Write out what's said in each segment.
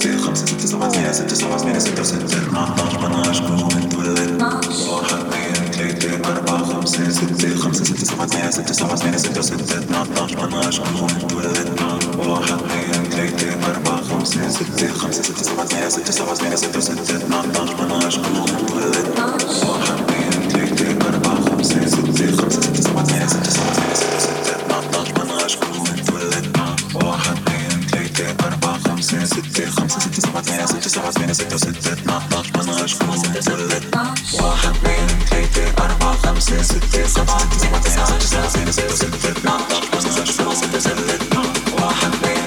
زائد خمسة واحد اثنين ثلاثة أربعة خمسة ستة سبعة ثمانية ستة ستة ستة اتناشر بناشر واحد واحد واحد اثنين ثلاثة أربعة خمسة ستة خمسة ستة سبعة ثمانية ستة سبعة ثمانية ستة ستة اتناشر بناشر واحد واحد واحد اثنين ثلاثة أربعة خمسة ستة خمسة ستة سبعة ثمانية ستة سبعة ثمانية ستة كيف خمسة ستة سبعة ثمانية ستة سبعة ثمانية ستة وستة اتناشر منغش خمسة ستة اتناش واحد اثنين ثلاثة أربعة خمسة ستة سبعة ثمانية ستة سبعة ثمانية ستة وستة اتناشر منغش خمسة ستة اتناش واحد اثنين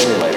Anyway.